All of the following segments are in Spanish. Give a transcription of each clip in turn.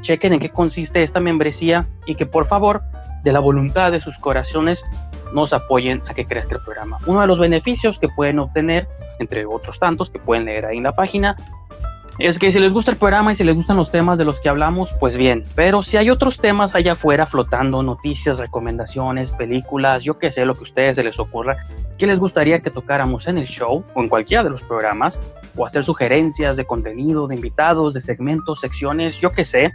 chequen en qué consiste esta membresía y que por favor, de la voluntad de sus corazones, nos apoyen a que crezca el programa. Uno de los beneficios que pueden obtener, entre otros tantos que pueden leer ahí en la página, es que si les gusta el programa y si les gustan los temas de los que hablamos, pues bien, pero si hay otros temas allá afuera flotando, noticias, recomendaciones, películas, yo qué sé, lo que a ustedes se les ocurra, que les gustaría que tocáramos en el show o en cualquiera de los programas, o hacer sugerencias de contenido, de invitados, de segmentos, secciones, yo qué sé,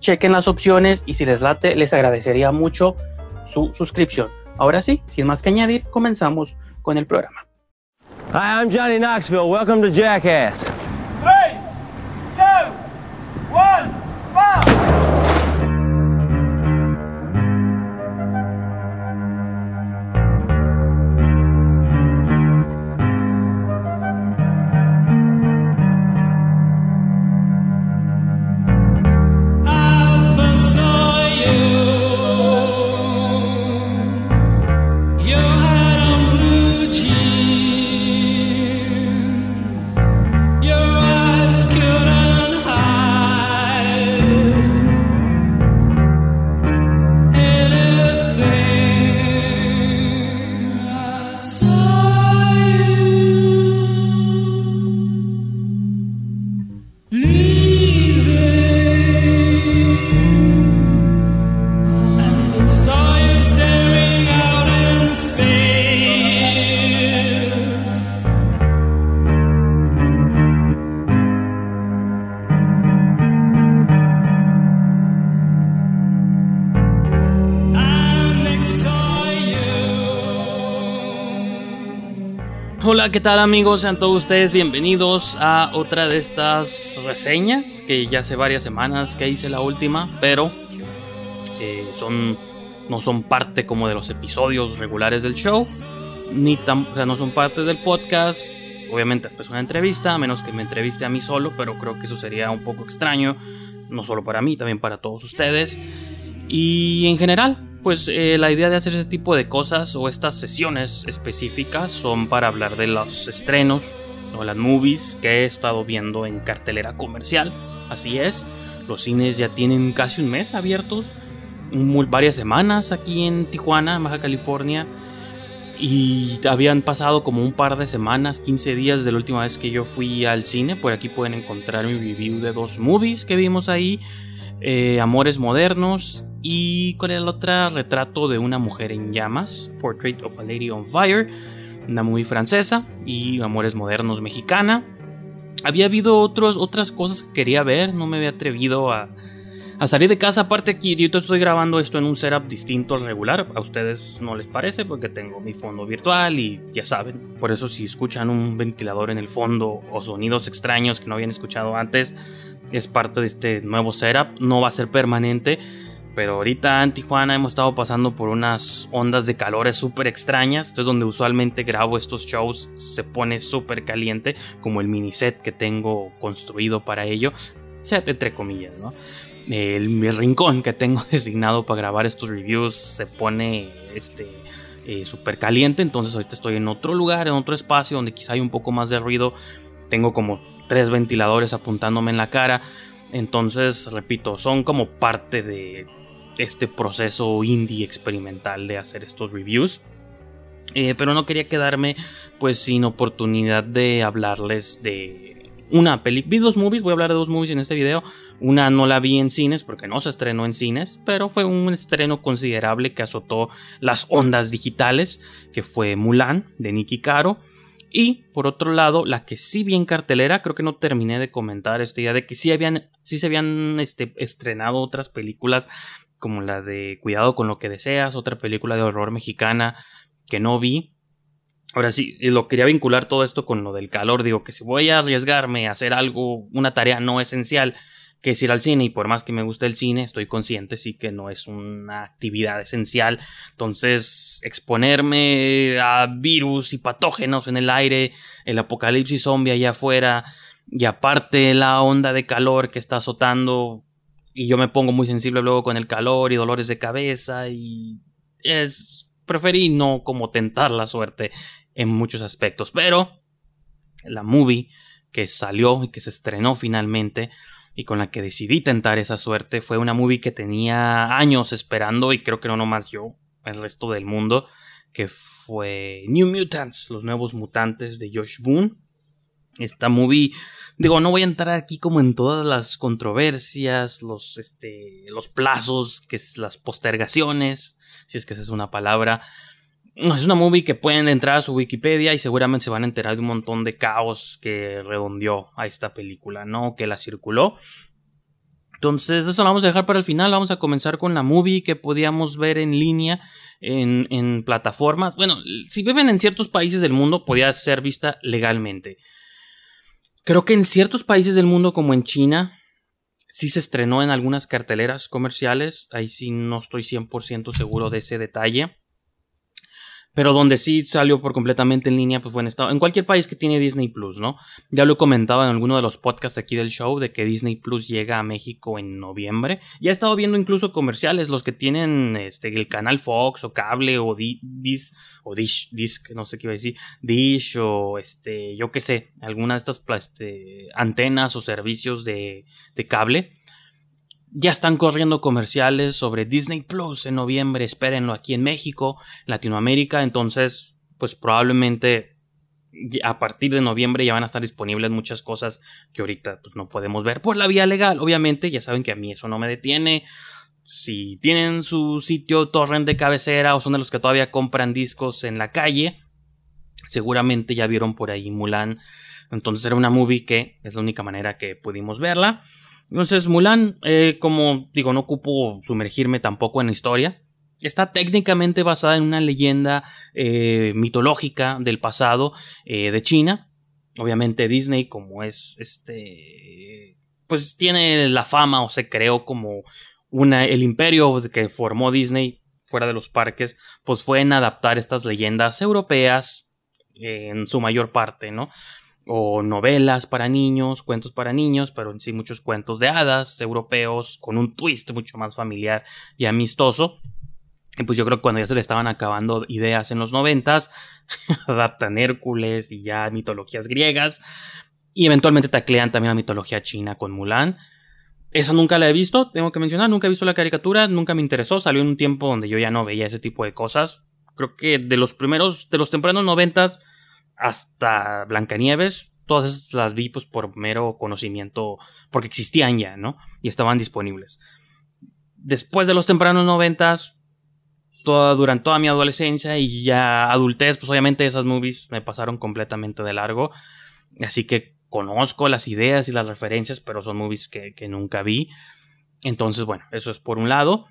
chequen las opciones y si les late, les agradecería mucho su suscripción. Ahora sí, sin más que añadir, comenzamos con el programa. Hi, I'm Johnny Knoxville. Welcome to Jackass. ¿Qué tal amigos? Sean todos ustedes bienvenidos a otra de estas reseñas que ya hace varias semanas que hice la última, pero eh, son no son parte como de los episodios regulares del show, ni tan, o sea, no son parte del podcast. Obviamente es pues, una entrevista, a menos que me entreviste a mí solo, pero creo que eso sería un poco extraño, no solo para mí, también para todos ustedes. Y en general, pues eh, la idea de hacer ese tipo de cosas o estas sesiones específicas son para hablar de los estrenos o las movies que he estado viendo en cartelera comercial. Así es, los cines ya tienen casi un mes abiertos, varias semanas aquí en Tijuana, Baja California. Y habían pasado como un par de semanas, 15 días de la última vez que yo fui al cine. Por aquí pueden encontrar mi review de dos movies que vimos ahí. Eh, Amores Modernos y con el otro Retrato de una mujer en llamas, Portrait of a Lady on Fire, una muy francesa y Amores Modernos mexicana. Había habido otros, otras cosas que quería ver, no me había atrevido a, a salir de casa. Aparte aquí yo estoy grabando esto en un setup distinto al regular. A ustedes no les parece porque tengo mi fondo virtual y ya saben. Por eso si escuchan un ventilador en el fondo o sonidos extraños que no habían escuchado antes, es parte de este nuevo setup, no va a ser permanente, pero ahorita en Tijuana hemos estado pasando por unas ondas de calores súper extrañas, entonces donde usualmente grabo estos shows se pone súper caliente, como el mini set que tengo construido para ello, set entre comillas, ¿no? El, mi rincón que tengo designado para grabar estos reviews se pone este eh, súper caliente, entonces ahorita estoy en otro lugar, en otro espacio donde quizá hay un poco más de ruido, tengo como tres ventiladores apuntándome en la cara. Entonces, repito, son como parte de este proceso indie experimental de hacer estos reviews. Eh, pero no quería quedarme pues sin oportunidad de hablarles de una película. Vi dos movies, voy a hablar de dos movies en este video. Una no la vi en cines porque no se estrenó en cines, pero fue un estreno considerable que azotó las ondas digitales, que fue Mulan de Nicky Caro. Y por otro lado, la que sí vi en cartelera, creo que no terminé de comentar esta idea de que sí habían, sí se habían este, estrenado otras películas como la de Cuidado con lo que deseas, otra película de horror mexicana que no vi. Ahora sí, lo quería vincular todo esto con lo del calor. Digo que si voy a arriesgarme a hacer algo, una tarea no esencial, que es ir al cine y por más que me guste el cine, estoy consciente sí que no es una actividad esencial. Entonces, exponerme a virus y patógenos en el aire, el apocalipsis zombie allá afuera y aparte la onda de calor que está azotando y yo me pongo muy sensible luego con el calor y dolores de cabeza y es preferí no como tentar la suerte en muchos aspectos, pero la movie que salió y que se estrenó finalmente y con la que decidí tentar esa suerte fue una movie que tenía años esperando y creo que no nomás yo, el resto del mundo, que fue New Mutants, los nuevos mutantes de Josh Boone. Esta movie, digo, no voy a entrar aquí como en todas las controversias, los, este, los plazos, que es las postergaciones, si es que esa es una palabra, es una movie que pueden entrar a su Wikipedia y seguramente se van a enterar de un montón de caos que redondeó a esta película, ¿no? Que la circuló. Entonces, eso lo vamos a dejar para el final. Vamos a comenzar con la movie que podíamos ver en línea en, plataformas. Bueno, si viven en ciertos países del mundo, podía ser vista legalmente. Creo que en ciertos países del mundo, como en China, sí se estrenó en algunas carteleras comerciales. Ahí sí no estoy 100% seguro de ese detalle. Pero donde sí salió por completamente en línea, pues fue en, estado, en cualquier país que tiene Disney Plus, ¿no? Ya lo he comentado en alguno de los podcasts aquí del show de que Disney Plus llega a México en noviembre. Ya he estado viendo incluso comerciales, los que tienen este, el canal Fox o cable o Dish, o Dish, Disc, no sé qué iba a decir, Dish o este, yo qué sé, alguna de estas este, antenas o servicios de, de cable ya están corriendo comerciales sobre Disney Plus en noviembre, espérenlo aquí en México, Latinoamérica, entonces pues probablemente a partir de noviembre ya van a estar disponibles muchas cosas que ahorita pues no podemos ver por la vía legal, obviamente, ya saben que a mí eso no me detiene. Si tienen su sitio torrent de cabecera o son de los que todavía compran discos en la calle, seguramente ya vieron por ahí Mulan. Entonces era una movie que es la única manera que pudimos verla. Entonces, Mulan, eh, como digo, no ocupo sumergirme tampoco en la historia. Está técnicamente basada en una leyenda eh, mitológica del pasado eh, de China. Obviamente Disney, como es este, pues tiene la fama o se creó como una, el imperio que formó Disney fuera de los parques, pues fue en adaptar estas leyendas europeas en su mayor parte, ¿no? O novelas para niños, cuentos para niños, pero en sí muchos cuentos de hadas europeos con un twist mucho más familiar y amistoso. Y pues yo creo que cuando ya se le estaban acabando ideas en los noventas, adaptan Hércules y ya mitologías griegas. Y eventualmente taclean también la mitología china con Mulan. Esa nunca la he visto, tengo que mencionar, nunca he visto la caricatura, nunca me interesó, salió en un tiempo donde yo ya no veía ese tipo de cosas. Creo que de los primeros, de los tempranos noventas, hasta Blancanieves, todas las vi pues, por mero conocimiento, porque existían ya, ¿no? Y estaban disponibles. Después de los tempranos noventas, toda, durante toda mi adolescencia y ya adultez, pues obviamente esas movies me pasaron completamente de largo. Así que conozco las ideas y las referencias, pero son movies que, que nunca vi. Entonces, bueno, eso es por un lado.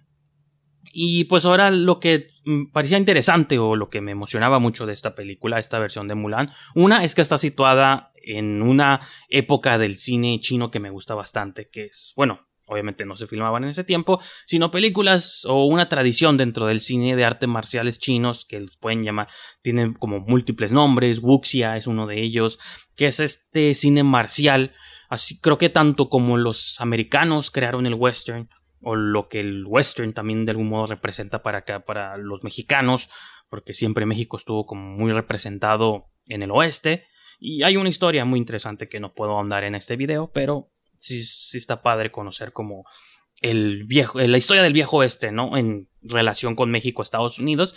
Y pues ahora lo que parecía interesante o lo que me emocionaba mucho de esta película, esta versión de Mulan, una es que está situada en una época del cine chino que me gusta bastante, que es, bueno, obviamente no se filmaban en ese tiempo, sino películas o una tradición dentro del cine de artes marciales chinos que los pueden llamar, tienen como múltiples nombres, Wuxia es uno de ellos, que es este cine marcial, así creo que tanto como los americanos crearon el western o lo que el western también de algún modo representa para para los mexicanos, porque siempre México estuvo como muy representado en el oeste y hay una historia muy interesante que no puedo ahondar en este video, pero sí, sí está padre conocer como el viejo, la historia del viejo oeste, ¿no? En relación con México, Estados Unidos.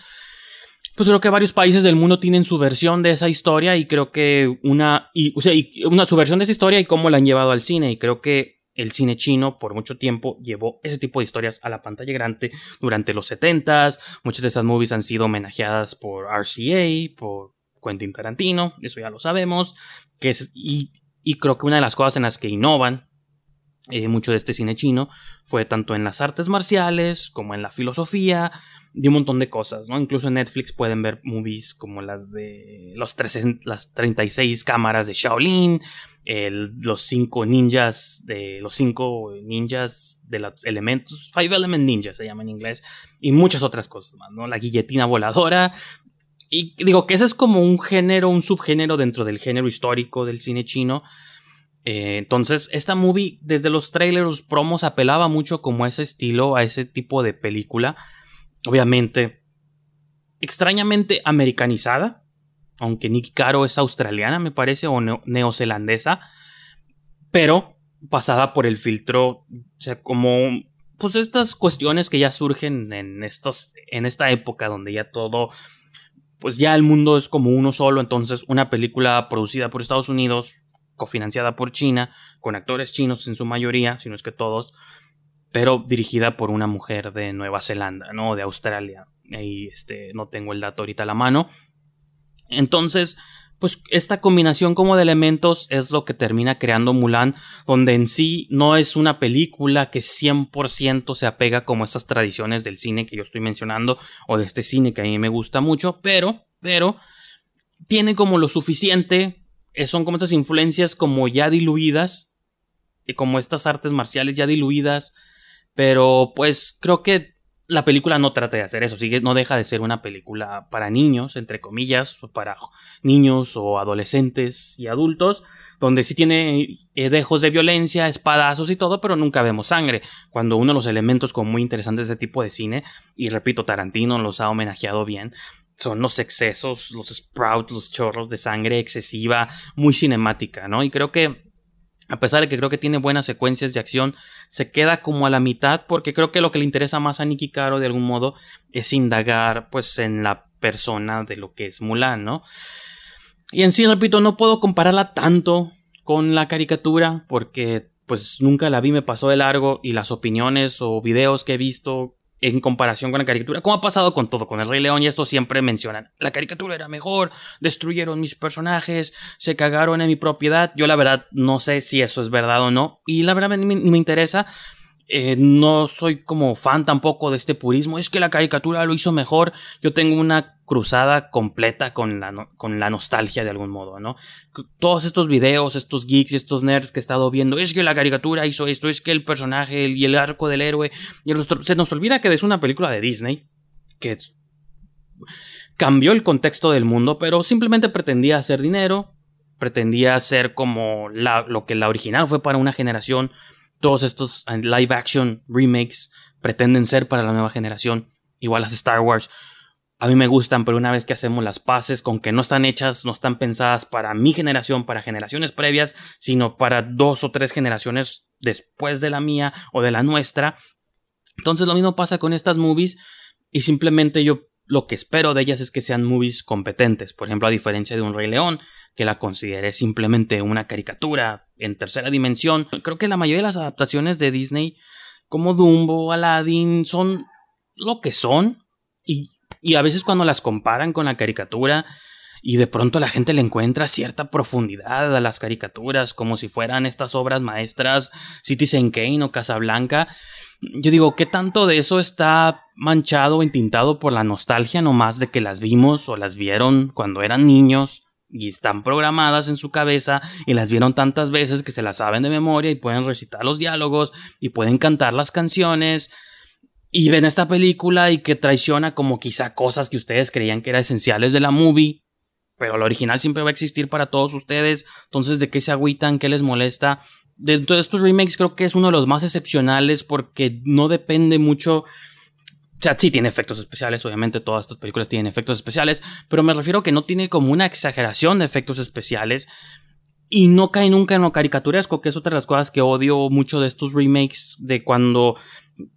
Pues creo que varios países del mundo tienen su versión de esa historia y creo que una, y, o sea, una, su versión de esa historia y cómo la han llevado al cine y creo que el cine chino por mucho tiempo llevó ese tipo de historias a la pantalla grande durante los 70s. Muchas de esas movies han sido homenajeadas por RCA, por Quentin Tarantino, eso ya lo sabemos. Que y creo que una de las cosas en las que innovan eh, mucho de este cine chino fue tanto en las artes marciales como en la filosofía y un montón de cosas, ¿no? Incluso en Netflix pueden ver movies como las de los las 36 cámaras de Shaolin, los cinco ninjas de los cinco ninjas de los elementos, Five Element Ninjas se llama en inglés, y muchas otras cosas más, ¿no? La guilletina voladora. Y digo que ese es como un género, un subgénero dentro del género histórico del cine chino eh, entonces, esta movie, desde los trailers, los promos, apelaba mucho como a ese estilo, a ese tipo de película. Obviamente, extrañamente americanizada, aunque Nicky Caro es australiana, me parece, o neozelandesa, pero pasada por el filtro, o sea, como pues estas cuestiones que ya surgen en estos en esta época donde ya todo pues ya el mundo es como uno solo, entonces una película producida por Estados Unidos cofinanciada por China, con actores chinos en su mayoría, si no es que todos, pero dirigida por una mujer de Nueva Zelanda, ¿no? De Australia. Ahí este, no tengo el dato ahorita a la mano. Entonces, pues esta combinación como de elementos es lo que termina creando Mulan, donde en sí no es una película que 100% se apega como esas tradiciones del cine que yo estoy mencionando, o de este cine que a mí me gusta mucho, pero, pero, tiene como lo suficiente eh, son como estas influencias como ya diluidas, y como estas artes marciales ya diluidas, pero pues creo que la película no trata de hacer eso, sigue, no deja de ser una película para niños, entre comillas, para niños o adolescentes y adultos, donde sí tiene eh, dejos de violencia, espadazos y todo, pero nunca vemos sangre, cuando uno de los elementos como muy interesantes de ese tipo de cine, y repito, Tarantino los ha homenajeado bien, son los excesos, los sprouts, los chorros de sangre excesiva, muy cinemática, ¿no? Y creo que, a pesar de que creo que tiene buenas secuencias de acción, se queda como a la mitad porque creo que lo que le interesa más a Nicky Caro de algún modo es indagar pues en la persona de lo que es Mulan, ¿no? Y en sí, repito, no puedo compararla tanto con la caricatura porque pues nunca la vi, me pasó de largo y las opiniones o videos que he visto en comparación con la caricatura, como ha pasado con todo, con el Rey León y esto siempre mencionan, la caricatura era mejor, destruyeron mis personajes, se cagaron en mi propiedad, yo la verdad no sé si eso es verdad o no, y la verdad ni me interesa, eh, no soy como fan tampoco de este purismo, es que la caricatura lo hizo mejor, yo tengo una cruzada completa con la, con la nostalgia de algún modo, ¿no? Todos estos videos, estos geeks y estos nerds que he estado viendo, es que la caricatura hizo esto, es que el personaje y el arco del héroe, y se nos olvida que es una película de Disney, que cambió el contexto del mundo, pero simplemente pretendía hacer dinero, pretendía ser como lo que la original fue para una generación, todos estos eh, live action remakes pretenden ser para la nueva generación, igual las Star Wars. A mí me gustan, pero una vez que hacemos las paces con que no están hechas, no están pensadas para mi generación, para generaciones previas, sino para dos o tres generaciones después de la mía o de la nuestra. Entonces lo mismo pasa con estas movies y simplemente yo lo que espero de ellas es que sean movies competentes. Por ejemplo, a diferencia de Un Rey León, que la consideré simplemente una caricatura en tercera dimensión. Creo que la mayoría de las adaptaciones de Disney, como Dumbo, Aladdin, son lo que son. Y, y a veces cuando las comparan con la caricatura, y de pronto la gente le encuentra cierta profundidad a las caricaturas, como si fueran estas obras maestras Citizen Kane o Casablanca. Yo digo, ¿qué tanto de eso está manchado o entintado por la nostalgia nomás de que las vimos o las vieron cuando eran niños? Y están programadas en su cabeza y las vieron tantas veces que se las saben de memoria y pueden recitar los diálogos y pueden cantar las canciones y ven esta película y que traiciona como quizá cosas que ustedes creían que eran esenciales de la movie, pero la original siempre va a existir para todos ustedes, entonces de qué se agüitan, qué les molesta. Dentro de estos remakes creo que es uno de los más excepcionales porque no depende mucho o sea, sí tiene efectos especiales, obviamente todas estas películas tienen efectos especiales, pero me refiero a que no tiene como una exageración de efectos especiales y no cae nunca en lo caricaturesco, que es otra de las cosas que odio mucho de estos remakes, de cuando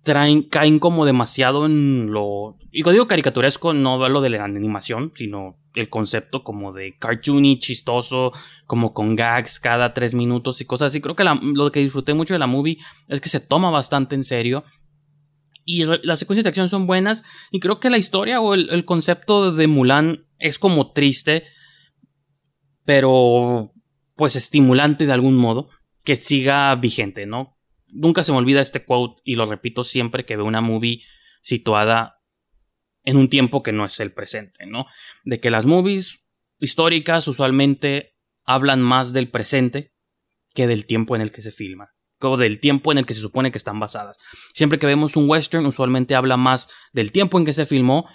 traen, caen como demasiado en lo... Y cuando digo caricaturesco, no lo de la animación, sino el concepto como de cartoony, chistoso, como con gags cada tres minutos y cosas así. Creo que lo que disfruté mucho de la movie es que se toma bastante en serio y las secuencias de acción son buenas y creo que la historia o el, concepto de Mulan es como triste pero pues estimulante de algún modo que siga vigente, ¿no? Nunca se me olvida este quote y lo repito siempre que veo una movie situada en un tiempo que no es el presente, ¿no? De que las movies históricas usualmente hablan más del presente que del tiempo en el que se del tiempo en el que se supone que están basadas. Siempre que vemos un western, usualmente habla más del tiempo en que se filmó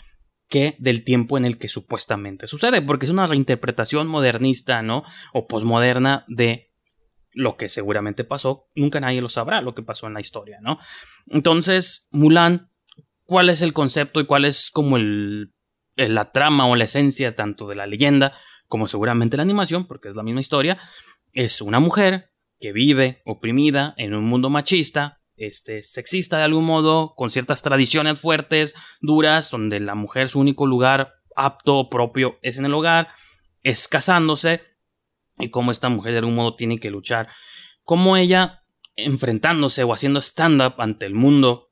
que del tiempo en el que supuestamente sucede, porque es una reinterpretación modernista, ¿no? O posmoderna de lo que seguramente pasó. Nunca nadie lo sabrá lo que pasó en la historia, ¿no? Entonces, Mulan, ¿cuál es el concepto y cuál es como el, la trama o la esencia tanto de la leyenda como seguramente la animación, porque es la misma historia? Es una mujer que vive oprimida en un mundo machista, este, sexista de algún modo, con ciertas tradiciones fuertes, duras, donde la mujer su único lugar apto propio es en el hogar, es casándose, y cómo esta mujer de algún modo tiene que luchar, cómo ella enfrentándose o haciendo stand-up ante el mundo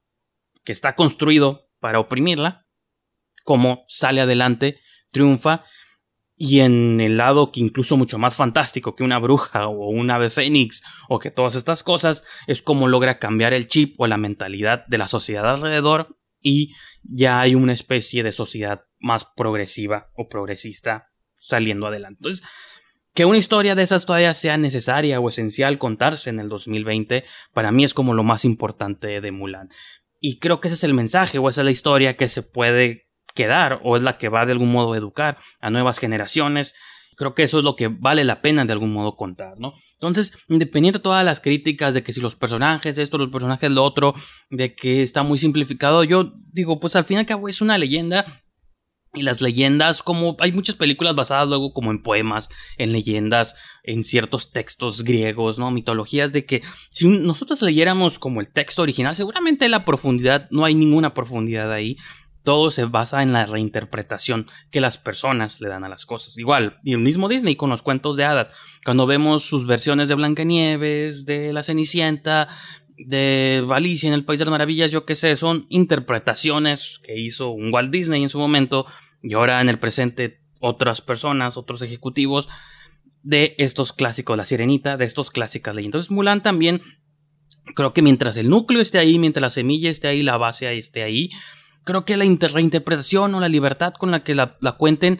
que está construido para oprimirla, cómo sale adelante, triunfa y en el lado que incluso mucho más fantástico que una bruja o un ave fénix o que todas estas cosas es como logra cambiar el chip o la mentalidad de la sociedad alrededor y ya hay una especie de sociedad más progresiva o progresista saliendo adelante. Entonces, que una historia de esas todavía sea necesaria o esencial contarse en el 2020, para mí es como lo más importante de Mulan. Y creo que ese es el mensaje o esa es la historia que se puede quedar o es la que va de algún modo a educar a nuevas generaciones. Creo que eso es lo que vale la pena de algún modo contar, ¿no? Entonces, independiente de todas las críticas de que si los personajes esto, los personajes lo otro, de que está muy simplificado, yo digo, pues al fin y al cabo es una leyenda y las leyendas, como hay muchas películas basadas luego como en poemas, en leyendas, en ciertos textos griegos, ¿no? Mitologías de que si nosotros leyéramos como el texto original, seguramente la profundidad, no hay ninguna profundidad ahí todo se basa en la reinterpretación que las personas le dan a las cosas. Igual, y el mismo Disney con los cuentos de hadas. Cuando vemos sus versiones de Blancanieves, de La Cenicienta, de Alicia en el País de las Maravillas, yo qué sé, son interpretaciones que hizo un Walt Disney en su momento y ahora en el presente otras personas, otros ejecutivos de estos clásicos, La Sirenita, de estos clásicas leyendas. Entonces Mulan también creo que mientras el núcleo esté ahí, mientras la semilla esté ahí, la base esté ahí, creo que la reinterpretación o la libertad con la que la, cuenten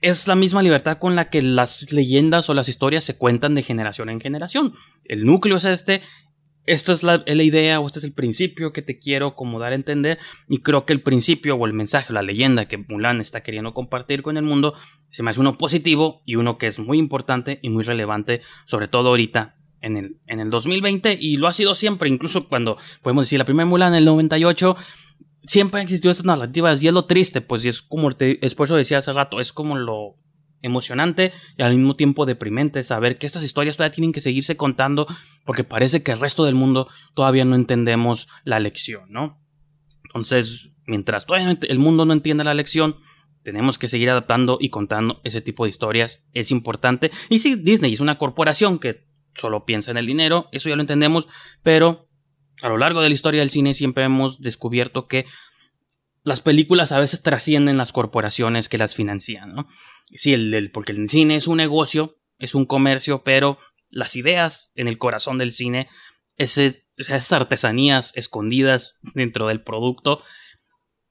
es la misma libertad con la que las leyendas o las historias se cuentan de generación en generación. El núcleo es este, esta es la, idea o este es el principio que te quiero como dar a entender y creo que el principio o el mensaje la leyenda que Mulan está queriendo compartir con el mundo se me hace uno positivo y uno que es muy importante y muy relevante, sobre todo ahorita en el, en el 2020 y lo ha sido siempre, incluso cuando podemos decir la primera Mulan en el 98 siempre han existido estas narrativas y es lo triste, pues, y es como te, es decía hace rato, es como lo emocionante y al mismo tiempo deprimente saber que estas historias todavía tienen que seguirse contando porque parece que el resto del mundo todavía no entendemos la lección, ¿no? Entonces, mientras todavía el mundo no entienda la lección, tenemos que seguir adaptando y contando ese tipo de historias, es importante. Y sí, Disney es una corporación que solo piensa en el dinero, eso ya lo entendemos, pero a lo largo de la historia del cine siempre hemos descubierto que las películas a veces trascienden las corporaciones que las financian, ¿no? Sí, el, porque el cine es un negocio, es un comercio, pero las ideas en el corazón del cine, esas artesanías escondidas dentro del producto,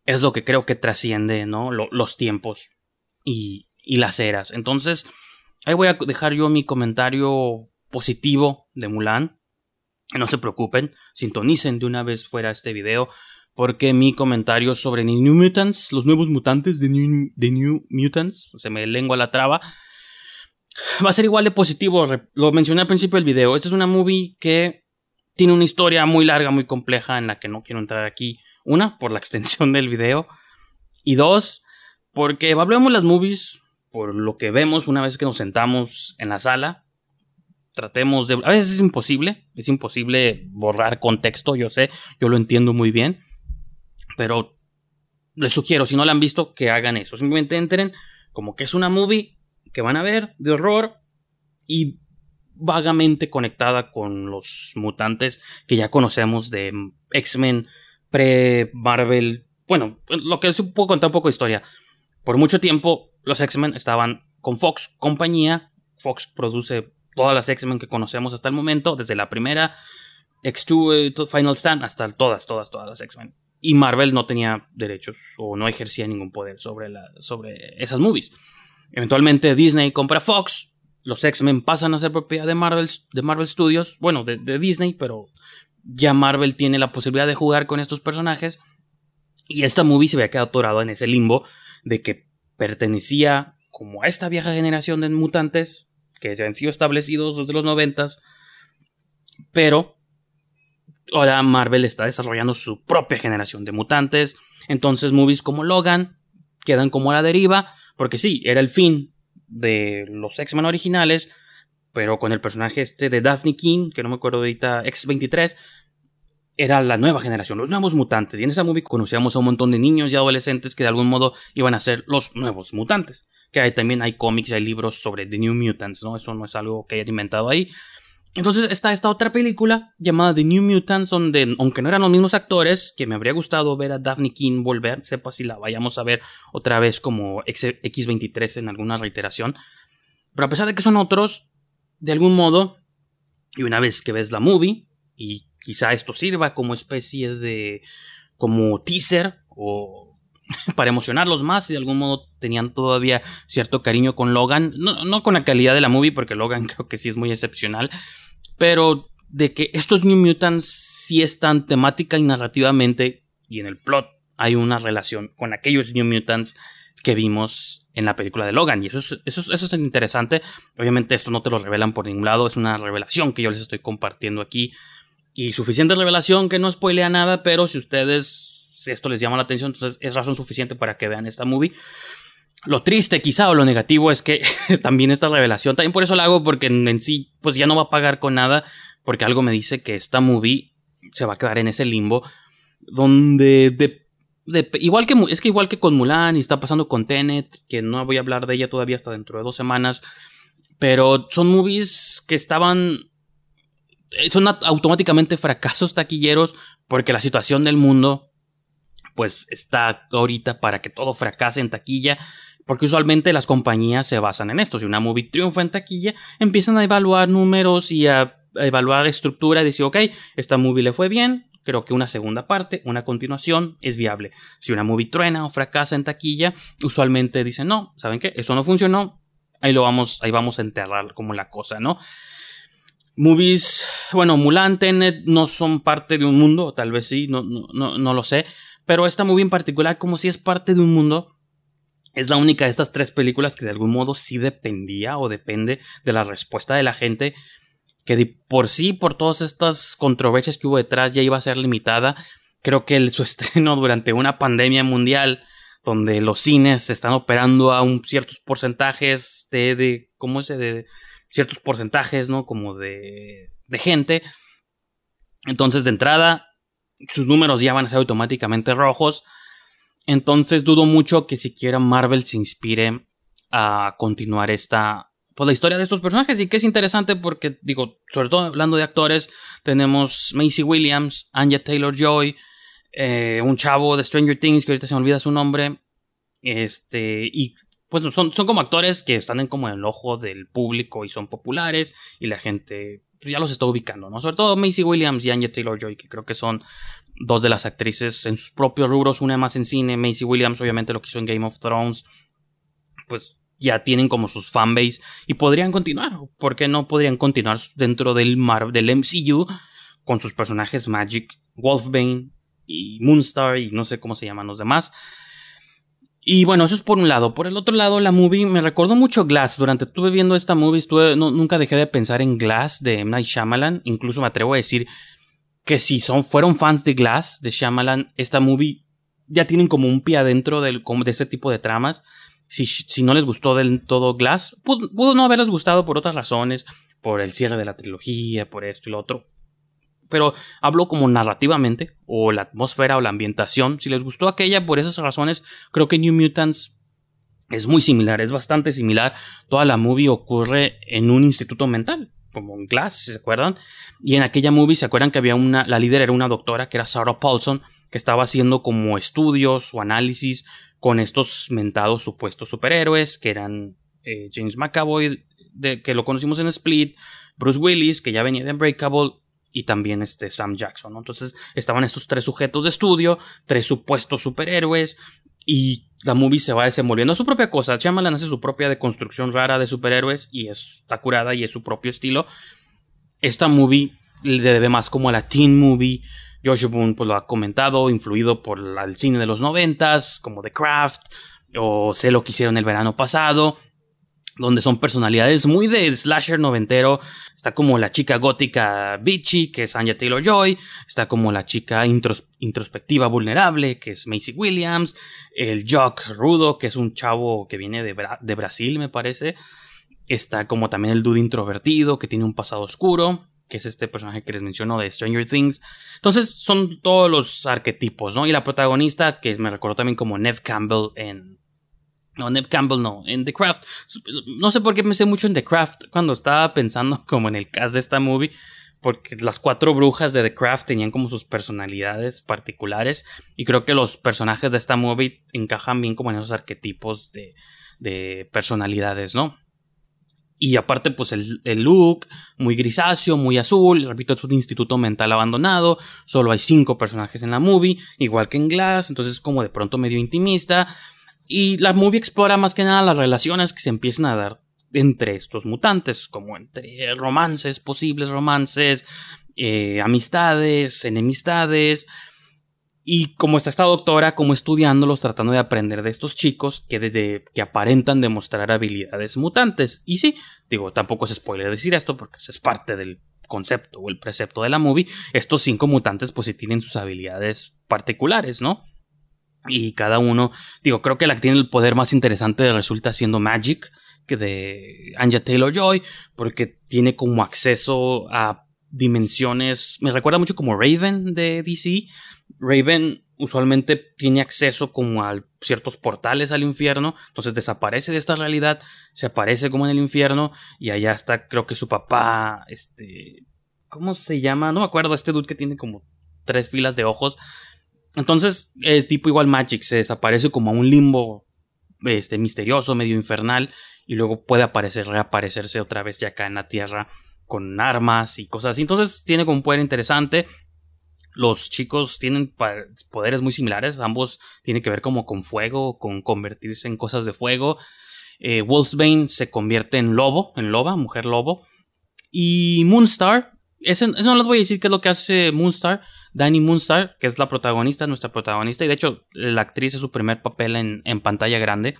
es lo que creo que trasciende, ¿no? los tiempos y, y las eras. Entonces, ahí voy a dejar yo mi comentario positivo de Mulan. No se preocupen, sintonicen de una vez fuera este video, porque mi comentario sobre New Mutants, los nuevos mutantes de New, de New Mutants, se me lengua la traba, va a ser igual de positivo. Lo mencioné al principio del video. Esta es una movie que tiene una historia muy larga, muy compleja, en la que no quiero entrar aquí. Una, por la extensión del video. Y dos, porque hablemos las movies, por lo que vemos una vez que nos sentamos en la sala, tratemos de... A veces es imposible, es imposible borrar contexto, yo sé, yo lo entiendo muy bien, pero les sugiero, si no la han visto, que hagan eso. Simplemente entren como que es una movie que van a ver de horror y vagamente conectada con los mutantes que ya conocemos de X-Men, pre-Marvel. Bueno, lo que puedo contar un poco de historia. Por mucho tiempo los X-Men estaban con Fox, compañía. Fox produce todas las X-Men que conocemos hasta el momento, desde la primera, X2, eh, Final Stand, hasta todas, todas, todas las X-Men. Y Marvel no tenía derechos o no ejercía ningún poder sobre, sobre esas movies. Eventualmente Disney compra Fox, los X-Men pasan a ser propiedad de Marvel, de Marvel Studios, bueno, de, de Disney, pero ya Marvel tiene la posibilidad de jugar con estos personajes. Y esta movie se había quedado atorada en ese limbo de que pertenecía como a esta vieja generación de mutantes que ya han sido establecidos desde los noventas, pero ahora Marvel está desarrollando su propia generación de mutantes, entonces movies como Logan quedan como a la deriva, porque sí, era el fin de los X-Men originales, pero con el personaje este de Daphne King, que no me acuerdo ahorita, X-23, era la nueva generación, los nuevos mutantes. Y en esa movie conocíamos a un montón de niños y adolescentes que de algún modo iban a ser los nuevos mutantes que hay, también hay cómics, hay libros sobre The New Mutants, ¿no? Eso no es algo que hayan inventado ahí. Entonces está esta otra película llamada The New Mutants, donde, aunque no eran los mismos actores, que me habría gustado ver a Daphne King volver, sepa si la vayamos a ver otra vez como X23 en alguna reiteración. Pero a pesar de que son otros, de algún modo, y una vez que ves la movie, y quizá esto sirva como especie de, como teaser o para emocionarlos más y de algún modo tenían todavía cierto cariño con Logan. No, con la calidad de la movie, porque Logan creo que sí es muy excepcional, pero de que estos New Mutants sí están temática y narrativamente y en el plot hay una relación con aquellos New Mutants que vimos en la película de Logan. Y eso es, eso, eso es interesante. Obviamente esto no te lo revelan por ningún lado, es una revelación que yo les estoy compartiendo aquí. Y suficiente revelación que no spoilea nada, pero si ustedes si esto les llama la atención, entonces es razón suficiente para que vean esta movie. Lo triste quizá o lo negativo es que también esta revelación, también por eso la hago porque en, sí pues ya no va a pagar con nada, porque algo me dice que esta movie se va a quedar en ese limbo donde de, igual que es que igual que con Mulan y está pasando con Tenet, que no voy a hablar de ella todavía hasta dentro de dos semanas, pero son movies que estaban son automáticamente fracasos taquilleros porque la situación del mundo pues está ahorita para que todo fracase en taquilla, porque usualmente las compañías se basan en esto. Si una movie triunfa en taquilla, empiezan a evaluar números y a, evaluar estructura y decir, ok, esta movie le fue bien, creo que una segunda parte, una continuación es viable. Si una movie truena o fracasa en taquilla, usualmente dicen, no, ¿saben qué? Eso no funcionó, ahí lo vamos, ahí vamos a enterrar como la cosa, ¿no? Movies, bueno, Mulan, Tenet no son parte de un mundo, tal vez sí, no, no, no, lo sé, pero esta movie en particular, como si es parte de un mundo, es la única de estas tres películas que de algún modo sí dependía o depende de la respuesta de la gente, que de por sí, por todas estas controversias que hubo detrás, ya iba a ser limitada. Creo que su estreno durante una pandemia mundial, donde los cines están operando a un ciertos porcentajes de, de ¿cómo es? De ciertos porcentajes, ¿no? Como de, de gente. Entonces, de entrada, sus números ya van a ser automáticamente rojos. Entonces dudo mucho que siquiera Marvel se inspire a continuar esta pues la historia de estos personajes y que es interesante porque digo, sobre todo hablando de actores, tenemos Macy Williams, Anya Taylor Joy, eh, un chavo de Stranger Things que ahorita se me olvida su nombre, este y pues son, son como actores que están en como en el ojo del público y son populares y la gente pues, ya los está ubicando, ¿no? Sobre todo Macy Williams y Anya Taylor Joy, que creo que son dos de las actrices en sus propios rubros, una más en cine, Macy Williams, obviamente lo que hizo en Game of Thrones, pues ya tienen como sus fanbase y podrían continuar. ¿Por qué no podrían continuar dentro del, mar, del MCU con sus personajes Magic, Wolfbane y Moonstar y no sé cómo se llaman los demás? Y bueno, eso es por un lado. Por el otro lado, la movie me recordó mucho Glass. Durante estuve viendo esta movie, estuve, nunca dejé de pensar en Glass de M. Night Shyamalan. Incluso me atrevo a decir que si son, fueron fans de Glass, de Shyamalan, esta movie ya tienen como un pie adentro del, de ese tipo de tramas. Si, si no les gustó del todo Glass, pudo no haberles gustado por otras razones, por el cierre de la trilogía, por esto y lo otro pero hablo como narrativamente, o la atmósfera o la ambientación. Si les gustó aquella, por esas razones, creo que New Mutants es muy similar, es bastante similar. Toda la movie ocurre en un instituto mental, como en Glass, si se acuerdan. Y en aquella movie, ¿se acuerdan que había una, la líder era una doctora, que era Sarah Paulson, que estaba haciendo como estudios o análisis con estos mentados supuestos superhéroes, que eran eh, James McAvoy, que lo conocimos en Split, Bruce Willis, que ya venía de Unbreakable, y también este Sam Jackson. Entonces estaban estos tres sujetos de estudio, tres supuestos superhéroes y la movie se va desenvolviendo a su propia cosa. Shyamalan hace su propia deconstrucción rara de superhéroes y está curada y es su propio estilo. Esta movie le debe más como a la teen movie. Joshua Boone pues lo ha comentado, influido por el cine de los noventas, como The Craft, o sé lo que hicieron el verano pasado donde son personalidades muy de slasher noventero. Está como la chica gótica bitchy, que es Anya Taylor Joy. Está como la chica introspectiva vulnerable, que es Macy Williams. El Jock rudo, que es un chavo que viene de, de Brasil, me parece. Está como también el dude introvertido, que tiene un pasado oscuro que es este personaje que les menciono de Stranger Things. Entonces son todos los arquetipos, ¿no? Y la protagonista, que me recordó también como Nev Campbell en no, Neb Campbell no, en The Craft. No sé por qué me sé mucho en The Craft cuando estaba pensando como en el cast de esta movie. Porque las cuatro brujas de The Craft tenían como sus personalidades particulares. Y creo que los personajes de esta movie encajan bien como en esos arquetipos de, de personalidades, ¿no? Y aparte, pues el, el, look, muy grisáceo, muy azul. Repito, es un instituto mental abandonado. Solo hay cinco personajes en la movie, igual que en Glass. Entonces, como de pronto medio intimista. Y la movie explora más que nada las relaciones que se empiezan a dar entre estos mutantes, como entre romances, posibles romances, eh, amistades, enemistades. Y como está esta doctora, como estudiándolos, tratando de aprender de estos chicos que, que aparentan demostrar habilidades mutantes. Y sí, digo, tampoco es spoiler decir esto, porque es parte del concepto o el precepto de la movie. Estos cinco mutantes, pues sí tienen sus habilidades particulares, ¿no? Y cada uno, digo, creo que la que tiene el poder más interesante resulta siendo Magic, que de Anja Taylor Joy, porque tiene como acceso a dimensiones. Me recuerda mucho como Raven de DC. Raven usualmente tiene acceso como a ciertos portales al infierno, entonces desaparece de esta realidad, se aparece como en el infierno y allá está creo que su papá, este, ¿cómo se llama? No me acuerdo, este dude que tiene como tres filas de ojos, entonces, el tipo igual Magic se desaparece como a un limbo este, misterioso, medio infernal, y luego puede aparecer, reaparecerse otra vez ya acá en la Tierra con armas y cosas así. Entonces tiene como un poder interesante. Los chicos tienen poderes muy similares, ambos tienen que ver como con fuego, con convertirse en cosas de fuego. Eh, Wolfsbane se convierte en lobo, en loba, mujer lobo. Y Moonstar, eso, eso no les voy a decir qué es lo que hace Moonstar, Danny Moonstar, que es la protagonista, nuestra protagonista, y de hecho la actriz es su primer papel en, pantalla grande,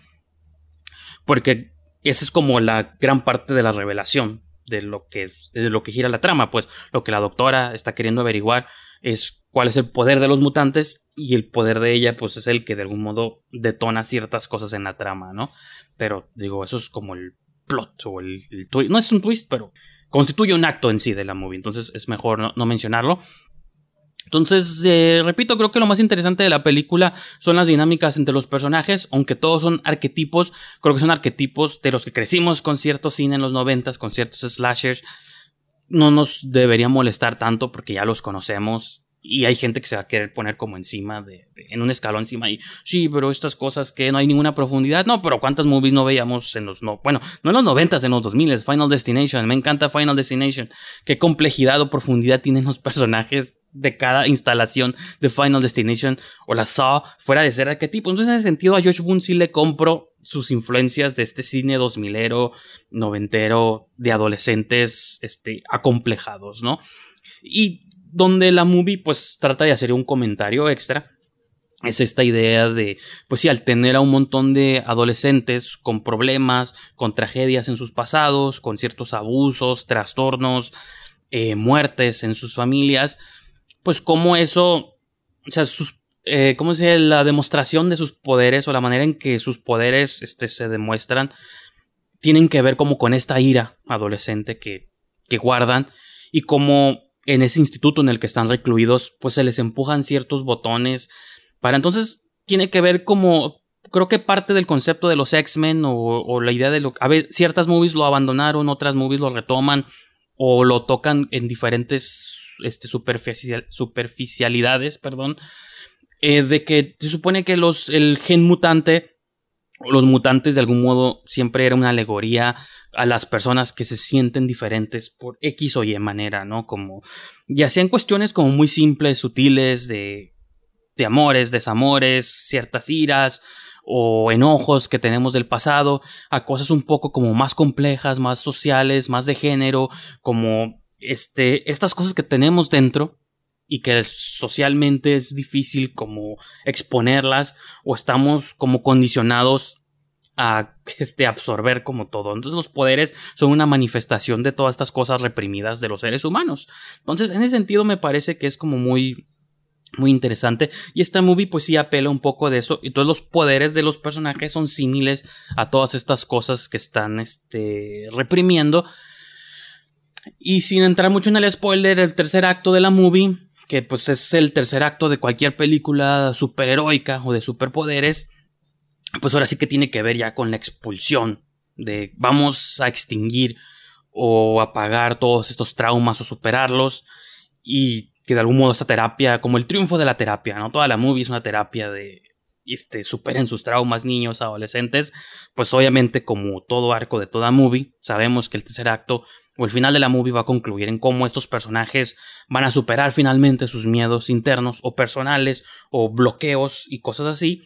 porque esa es como la gran parte de la revelación de lo que de lo que gira la trama, pues lo que la doctora está queriendo averiguar es cuál es el poder de los mutantes y el poder de ella pues es el que de algún modo detona ciertas cosas en la trama, ¿no? Pero digo, eso es como el plot o el, twist, no es un twist, pero constituye un acto en sí de la movie, entonces es mejor no mencionarlo. Entonces, eh, repito, creo que lo más interesante de la película son las dinámicas entre los personajes, aunque todos son arquetipos, creo que son arquetipos de los que crecimos con cierto cine en los noventas, con ciertos slashers. No nos debería molestar tanto porque ya los conocemos y hay gente que se va a querer poner como encima de, en un escalón encima y sí, pero estas cosas que no hay ninguna profundidad, no, pero cuántas movies no veíamos en los no, bueno, no en los noventas, en los 2000, Final Destination, me encanta Final Destination, qué complejidad o profundidad tienen los personajes de cada instalación de Final Destination o la Saw fuera de ser arquetipo. Entonces, en ese sentido, a Josh Boone sí le compro sus influencias de este cine 2000ero, noventero, de adolescentes este, acomplejados, ¿no? Y donde la movie pues trata de hacer un comentario extra. Es esta idea de, pues sí, al tener a un montón de adolescentes con problemas, con tragedias en sus pasados, con ciertos abusos, trastornos, eh, muertes en sus familias, pues como eso, o sea, sus, eh, ¿cómo se? La demostración de sus poderes o la manera en que sus poderes este, se demuestran tienen que ver como con esta ira adolescente que, que guardan y como en ese instituto en el que están recluidos, pues se les empujan ciertos botones para entonces tiene que ver como creo que parte del concepto de los X-Men o, la idea de lo a ver ciertas movies lo abandonaron, otras movies lo retoman o lo tocan en diferentes este, superficialidades, perdón, eh, de que se supone que los el gen mutante los mutantes de algún modo siempre era una alegoría a las personas que se sienten diferentes por X o Y manera, ¿no? Como, ya sean cuestiones como muy simples, sutiles, de, de amores, desamores, ciertas iras o enojos que tenemos del pasado, a cosas un poco como más complejas, más sociales, más de género, como este, estas cosas que tenemos dentro y que socialmente es difícil como exponerlas o estamos como condicionados a este, absorber como todo. Entonces los poderes son una manifestación de todas estas cosas reprimidas de los seres humanos. Entonces en ese sentido me parece que es como muy muy interesante y esta movie pues sí apela un poco de eso y todos los poderes de los personajes son similares a todas estas cosas que están este reprimiendo y sin entrar mucho en el spoiler el tercer acto de la movie que pues es el tercer acto de cualquier película superheroica o de superpoderes, pues ahora sí que tiene que ver ya con la expulsión de vamos a extinguir o apagar todos estos traumas o superarlos y que de algún modo esa terapia, como el triunfo de la terapia, ¿no? Toda la movie es una terapia de este, superen sus traumas niños, adolescentes, pues obviamente como todo arco de toda movie, sabemos que el tercer acto o el final de la movie va a concluir en cómo estos personajes van a superar finalmente sus miedos internos o personales o bloqueos y cosas así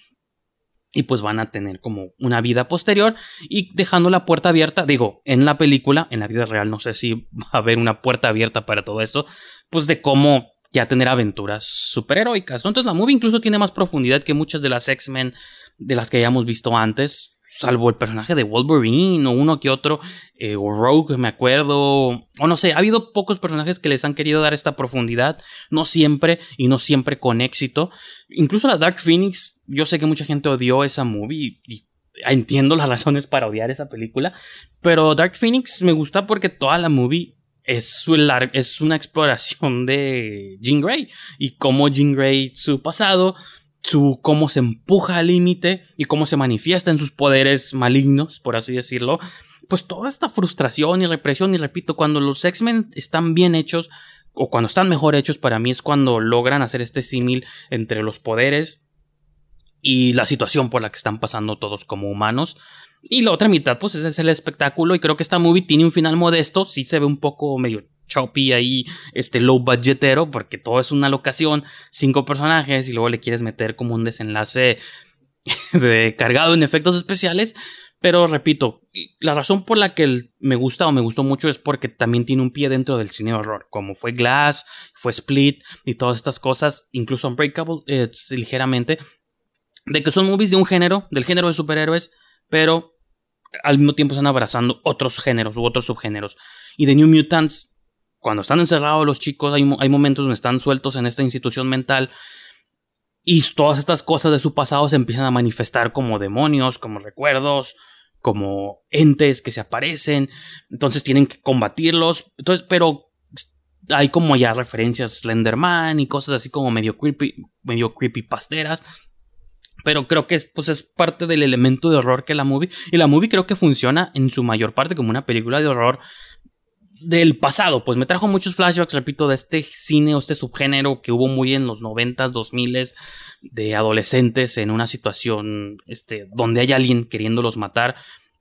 y pues van a tener como una vida posterior y dejando la puerta abierta, digo, en la película, en la vida real no sé si va a haber una puerta abierta para todo eso, pues de cómo ya tener aventuras superheroicas. Entonces la movie incluso tiene más profundidad que muchas de las X-Men de las que hayamos visto antes salvo el personaje de Wolverine o uno que otro, eh, o Rogue, me acuerdo, o no sé, ha habido pocos personajes que les han querido dar esta profundidad, no siempre y no siempre con éxito. Incluso la Dark Phoenix, yo sé que mucha gente odió esa movie y, entiendo las razones para odiar esa película, pero Dark Phoenix me gusta porque toda la movie es, es una exploración de Jean Grey y cómo Jean Grey, su pasado, su cómo se empuja al límite y cómo se manifiesta en sus poderes malignos, por así decirlo, pues toda esta frustración y represión, y repito, cuando los X-Men están bien hechos, o cuando están mejor hechos, para mí es cuando logran hacer este símil entre los poderes y la situación por la que están pasando todos como humanos. Y la otra mitad, pues ese es el espectáculo, y creo que esta movie tiene un final modesto, sí se ve un poco medio choppy ahí, este low budgetero, porque todo es una locación, cinco personajes y luego le quieres meter como un desenlace de, cargado en efectos especiales. Pero repito, la razón por la que me gusta o me gustó mucho es porque también tiene un pie dentro del cine horror, como fue Glass, fue Split y todas estas cosas, incluso Unbreakable, eh, ligeramente, de que son movies de un género, del género de superhéroes, pero al mismo tiempo están abrazando otros géneros u otros subgéneros. Y de New Mutants cuando están encerrados los chicos, hay, hay momentos donde están sueltos en esta institución mental y todas estas cosas de su pasado se empiezan a manifestar como demonios, como recuerdos, como entes que se aparecen. Entonces tienen que combatirlos. Entonces, pero hay como ya referencias Slenderman y cosas así como medio creepy, medio creepy pasteras. Pero creo que es, pues es parte del elemento de horror que la movie. Y la movie creo que funciona en su mayor parte como una película de horror del pasado, pues me trajo muchos flashbacks, repito, de este cine o este subgénero que hubo muy en los 90s, 2000 de adolescentes en una situación este, donde hay alguien queriéndolos matar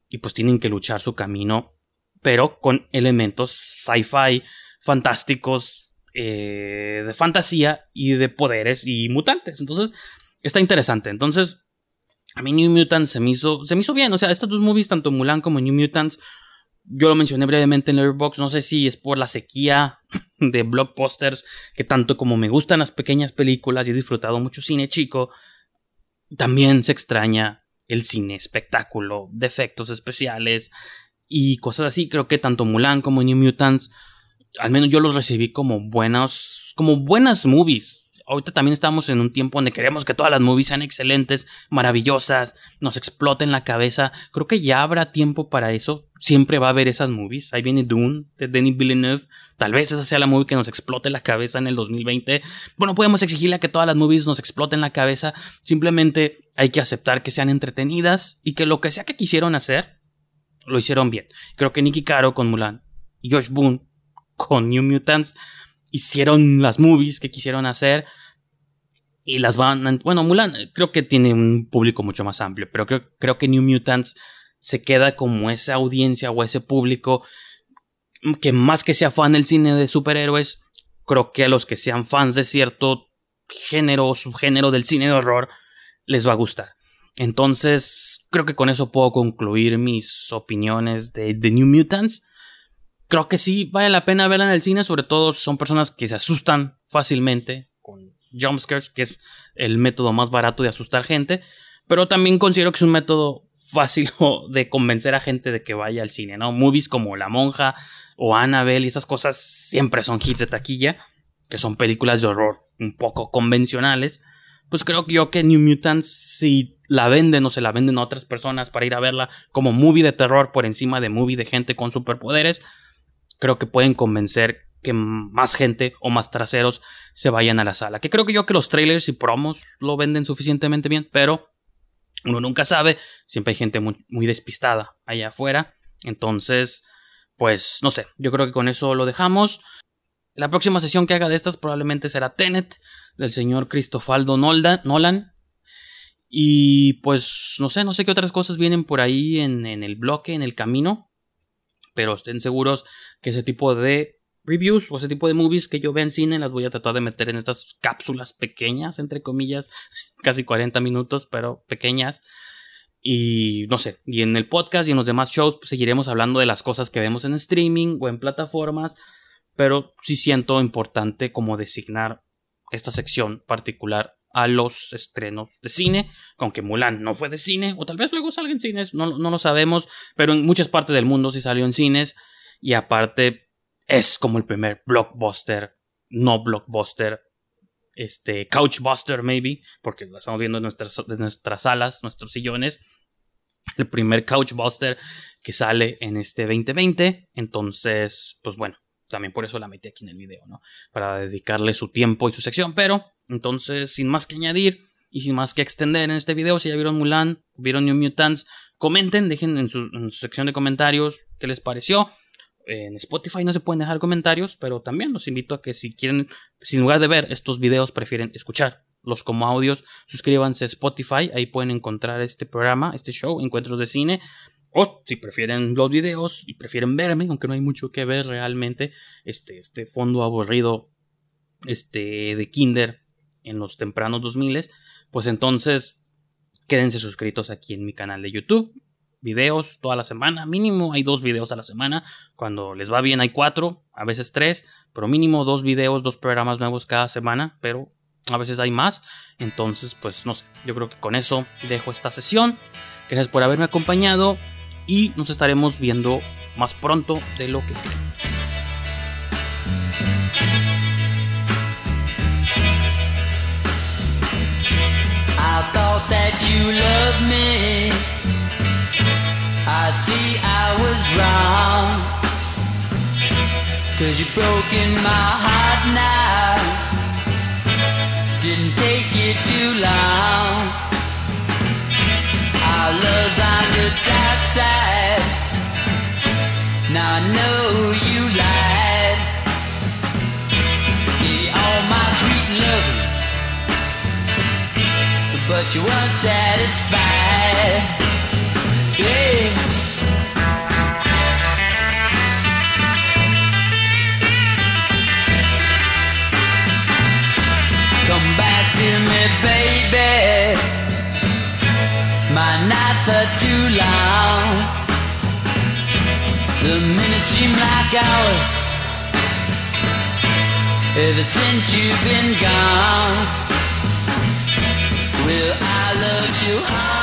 y pues tienen que luchar su camino, pero con elementos sci-fi fantásticos, eh, de fantasía y de poderes y mutantes. Entonces, está interesante. Entonces, a mí New Mutants se me hizo, se me hizo bien. O sea, estas dos movies, tanto Mulan como New Mutants, yo lo mencioné brevemente en Letterboxd, no sé si es por la sequía de blockbusters, que tanto como me gustan las pequeñas películas y he disfrutado mucho cine chico, también se extraña el cine espectáculo, de efectos especiales y cosas así. Creo que tanto Mulan como New Mutants, al menos yo los recibí como buenas, como buenas movies ahorita también estamos en un tiempo donde queremos que todas las movies sean excelentes, maravillosas, nos exploten la cabeza. Creo que ya habrá tiempo para eso. Siempre va a haber esas movies. Ahí viene Dune de Denis Villeneuve. Tal vez esa sea la movie que nos explote la cabeza en el 2020. Bueno, podemos exigirle a que todas las movies nos exploten la cabeza. Simplemente hay que aceptar que sean entretenidas y que lo que sea que quisieron hacer, lo hicieron bien. Creo que Nicky Caro con Mulan y Josh Boone con New Mutants hicieron las movies que quisieron hacer y las van bueno Mulan creo que tiene un público mucho más amplio pero creo, creo que New Mutants se queda como esa audiencia o ese público que más que sea fan del cine de superhéroes creo que a los que sean fans de cierto género o subgénero del cine de horror les va a gustar. Entonces creo que con eso puedo concluir mis opiniones de, de New Mutants creo que sí vale la pena verla en el cine, sobre todo son personas que se asustan fácilmente con jumpscares, que es el método más barato de asustar gente, pero también considero que es un método fácil de convencer a gente de que vaya al cine, ¿no? Movies como La Monja o Annabelle y esas cosas siempre son hits de taquilla, que son películas de horror un poco convencionales. Pues creo yo que New Mutants, si la venden o se la venden a otras personas para ir a verla como movie de terror por encima de movie de gente con superpoderes, creo que pueden convencer que más gente o más traseros se vayan a la sala. Que creo que yo que los trailers y promos lo venden suficientemente bien, pero uno nunca sabe, siempre hay gente muy, despistada allá afuera. Entonces, pues no sé, yo creo que con eso lo dejamos. La próxima sesión que haga de estas probablemente será Tenet del señor Cristofaldo Nolan. Y pues no sé, no sé qué otras cosas vienen por ahí en, en el bloque, en el camino pero estén seguros que ese tipo de reviews o ese tipo de movies que yo vea en cine las voy a tratar de meter en estas cápsulas pequeñas, entre comillas, casi 40 minutos, pero pequeñas. Y no sé, y en el podcast y en los demás shows pues, seguiremos hablando de las cosas que vemos en streaming o en plataformas, pero sí siento importante como designar esta sección particular a los estrenos de cine, aunque Mulan no fue de cine, o tal vez luego salga en cines, no, no lo sabemos, pero en muchas partes del mundo sí salió en cines, y aparte es como el primer blockbuster, no blockbuster, este, couchbuster maybe, porque lo estamos viendo en nuestras, nuestras salas, nuestros sillones, el primer couchbuster que sale en este 2020, entonces, pues bueno, también por eso la metí aquí en el video, ¿no? Para dedicarle su tiempo y su sección, pero entonces, sin más que añadir y sin más que extender en este video, si ya vieron Mulan, vieron New Mutants, comenten, dejen en su, sección de comentarios qué les pareció. En Spotify no se pueden dejar comentarios, pero también los invito a que si quieren, si en lugar de ver estos videos prefieren escucharlos como audios, suscríbanse a Spotify, ahí pueden encontrar este programa, este show, Encuentros de Cine. Si prefieren los videos y prefieren verme, aunque no hay mucho que ver realmente, este, este fondo aburrido este, de Kinder en los tempranos 2000, pues entonces quédense suscritos aquí en mi canal de YouTube. Videos toda la semana, mínimo hay dos videos a la semana. Cuando les va bien hay cuatro, a veces tres, pero mínimo dos videos, dos programas nuevos cada semana, pero a veces hay más. Entonces, pues no sé, yo creo que con eso dejo esta sesión. Gracias por haberme acompañado y nos estaremos viendo más pronto de lo que creo. I thought that you loved me. I see I was wrong. Cause you've broken my heart now. Didn't take you too long. Our love's on dark side. Now I know you lied. Gave you all my sweet love, but you weren't satisfied. Yeah. The minutes seem like hours. Ever since you've been gone. Well, I love you, honey.